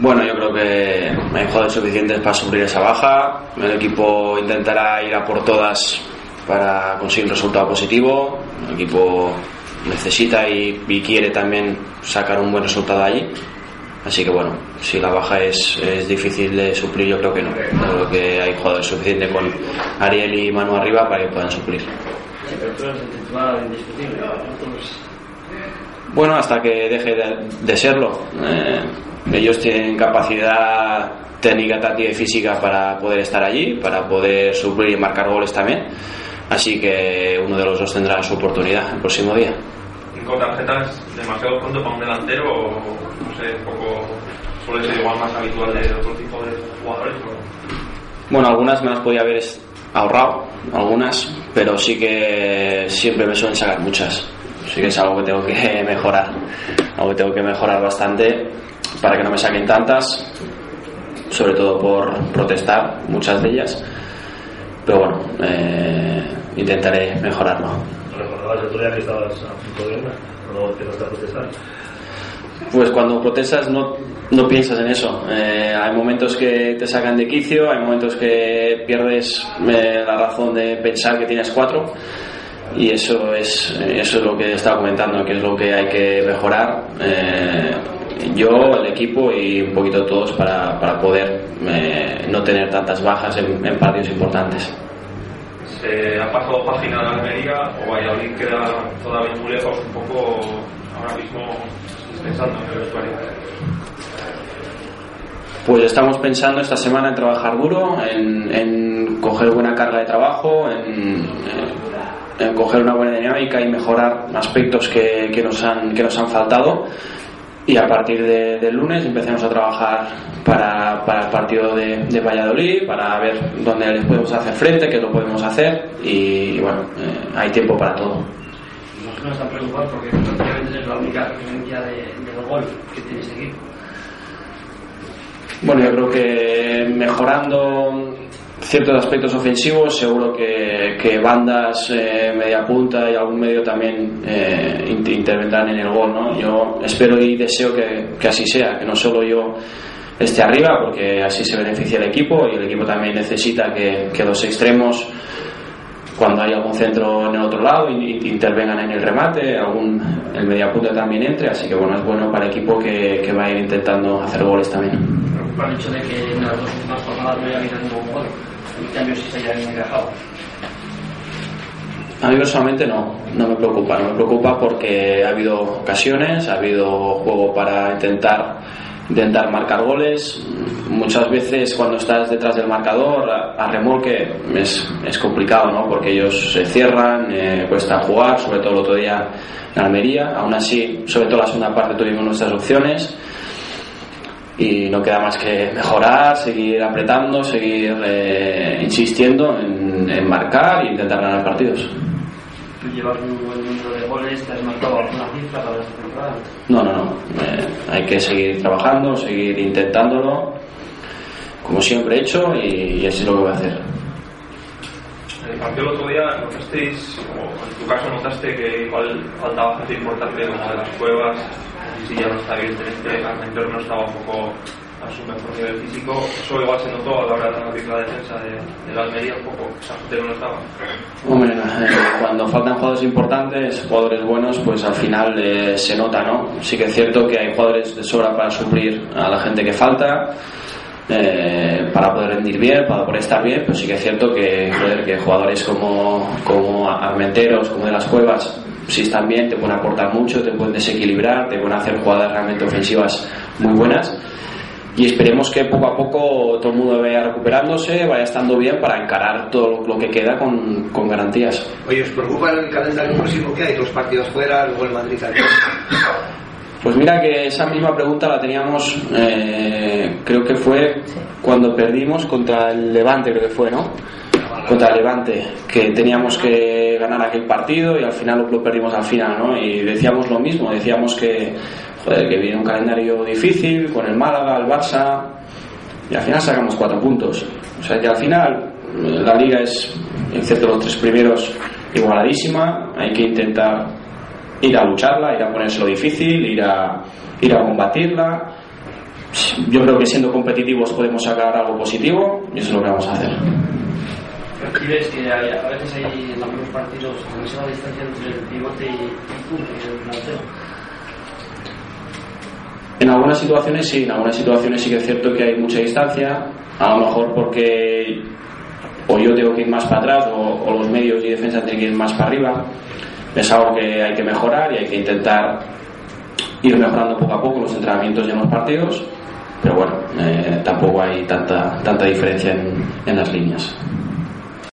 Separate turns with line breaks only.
Bueno, yo creo que hay jugadores suficientes para suplir esa baja. El equipo intentará ir a por todas para conseguir un resultado positivo. El equipo necesita y, y quiere también sacar un buen resultado allí. Así que bueno, si la baja es, es difícil de suplir, yo creo que no. Yo creo que hay jugadores suficientes con Ariel y Manu arriba para que puedan suplir.
Sí, pero tú eres el titular indiscutible. Entonces,
Bueno, hasta que deje de, de serlo. Eh, ellos tienen capacidad técnica, táctica y física para poder estar allí, para poder suplir y marcar goles también. Así que uno de los dos tendrá su oportunidad el próximo día.
Cinco tarjetas demasiado pronto para un delantero o no sé, un poco suele ser igual más habitual de otro tipo de jugadores. ¿no?
Bueno, algunas me las podía haber ahorrado, algunas, pero sí que siempre me suelen sacar muchas. Sí que es algo que tengo que mejorar, algo que tengo que mejorar bastante para que no me saquen tantas, sobre todo por protestar muchas de ellas. Pero bueno, eh, intentaré mejorarlo.
Recordabas el otro día que estabas a punto de una, no protestar.
Pues cuando protestas no, no piensas en eso. Eh, hay momentos que te sacan de quicio, hay momentos que pierdes eh, la razón de pensar que tienes cuatro y eso es, eso es lo que estaba comentando, que es lo que hay que mejorar. Eh, yo, el equipo y un poquito todos para, para poder eh, no tener tantas bajas en, en partidos importantes.
Se ha pasado página de Almería o Valladolid queda todavía muy lejos un poco ahora mismo pensando en el vestuario.
Pues estamos pensando esta semana en trabajar duro, en, en coger buena carga de trabajo, en, en coger una buena dinámica y mejorar aspectos que, que nos, han, que nos han faltado. Y a partir de- del lunes empecemos a trabajar para, para el partido de, de Valladolid, para ver dónde les podemos hacer frente, qué lo podemos hacer. Y bueno, eh, hay tiempo para todo.
no están preocupados porque prácticamente es la única referencia de, del gol que tiene equipo.
Bueno, yo creo que mejorando ciertos aspectos ofensivos, seguro que, bandas, eh, media punta y algún medio también eh, in- intervendrán en el gol. ¿no? Yo espero y deseo que, que así sea, que no solo yo esté arriba, porque así se beneficia el equipo y el equipo también necesita que, que los extremos cuando hay algún centro en el otro lado in- in- intervengan en el remate, algún el mediapunta también entre, así que bueno, es bueno para el equipo que, que va a ir intentando hacer goles también.
El hecho de que en las últimas jornadas no haya habido ningún gol. En cambio, sí se hayan encajado.
A mí personalmente no, no me preocupa, no me preocupa porque ha habido ocasiones, ha habido juego para intentar intentar marcar goles. Muchas veces cuando estás detrás del marcador a remolque es, es complicado, ¿no? Porque ellos se cierran, eh, cuesta jugar, sobre todo el otro día en Almería. Aún así, sobre todo la segunda parte tuvimos nuestras opciones y no queda más que mejorar, seguir apretando, seguir eh, insistiendo en, en marcar e intentar ganar partidos.
Tú llevas un buen número de goles, te has marcado alguna cifra para esta temporada.
No, no, no. Eh, hay que seguir trabajando, seguir intentándolo, como siempre he hecho, y, y así es lo que voy a hacer.
En el partido el otro día notasteis, o en tu caso notaste que igual faltaba gente importante como de las cuevas, si ya no está evidentemente, Armentor no estaba un poco a su mejor nivel físico, eso igual se notó a la hora de abrir la defensa de, de la Almería un poco, que no estaba.
Hombre, eh, cuando faltan jugadores importantes, jugadores buenos, pues al final eh, se nota, ¿no? Sí que es cierto que hay jugadores de sobra para suplir a la gente que falta, eh, para poder rendir bien, para poder estar bien, pero sí que es cierto que, joder, que jugadores como, como Armenteros, como de las Cuevas, si están bien, te pueden aportar mucho, te pueden desequilibrar, te pueden hacer jugadas realmente ofensivas muy buenas. Y esperemos que poco a poco todo el mundo vaya recuperándose, vaya estando bien para encarar todo lo que queda con, con garantías.
Oye, ¿os preocupa el calendario próximo que hay? Dos partidos fuera, luego el Madrid aquí.
Pues mira que esa misma pregunta la teníamos, eh, creo que fue cuando perdimos contra el Levante, creo que fue, ¿no? Contra Levante, que teníamos que ganar aquel partido y al final lo, perdimos al final, ¿no? Y decíamos lo mismo, decíamos que, joder, que viene un calendario difícil con el Málaga, el Barça, y al final sacamos cuatro puntos. O sea que al final la liga es, excepto los tres primeros, igualadísima, hay que intentar ir a lucharla, ir a ponérselo difícil, ir a, ir a combatirla yo creo que siendo competitivos podemos sacar algo positivo y eso es lo que vamos a hacer.
Ves que hay- a veces hay en algunos partidos demasiada distancia entre el pivote y, que es el delantero.
En algunas situaciones sí, en algunas situaciones sí que es cierto que hay mucha distancia, a lo mejor porque o yo tengo que ir más para atrás o, o los medios y defensa tienen que ir más para arriba. Es algo que hay que mejorar y hay que intentar ir mejorando poco a poco los entrenamientos y en los partidos, pero bueno, eh, tampoco hay tanta, tanta diferencia en, en las líneas.